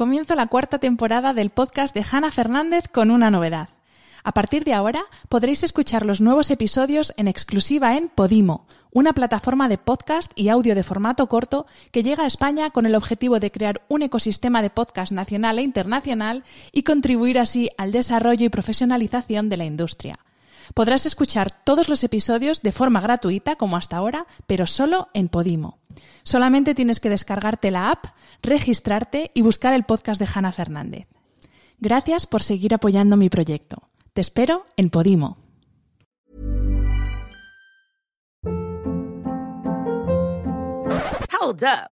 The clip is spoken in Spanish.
Comienzo la cuarta temporada del podcast de Hanna Fernández con una novedad. A partir de ahora podréis escuchar los nuevos episodios en exclusiva en Podimo, una plataforma de podcast y audio de formato corto que llega a España con el objetivo de crear un ecosistema de podcast nacional e internacional y contribuir así al desarrollo y profesionalización de la industria. Podrás escuchar todos los episodios de forma gratuita como hasta ahora, pero solo en Podimo. Solamente tienes que descargarte la app, registrarte y buscar el podcast de Hanna Fernández. Gracias por seguir apoyando mi proyecto. Te espero en Podimo. Hold up.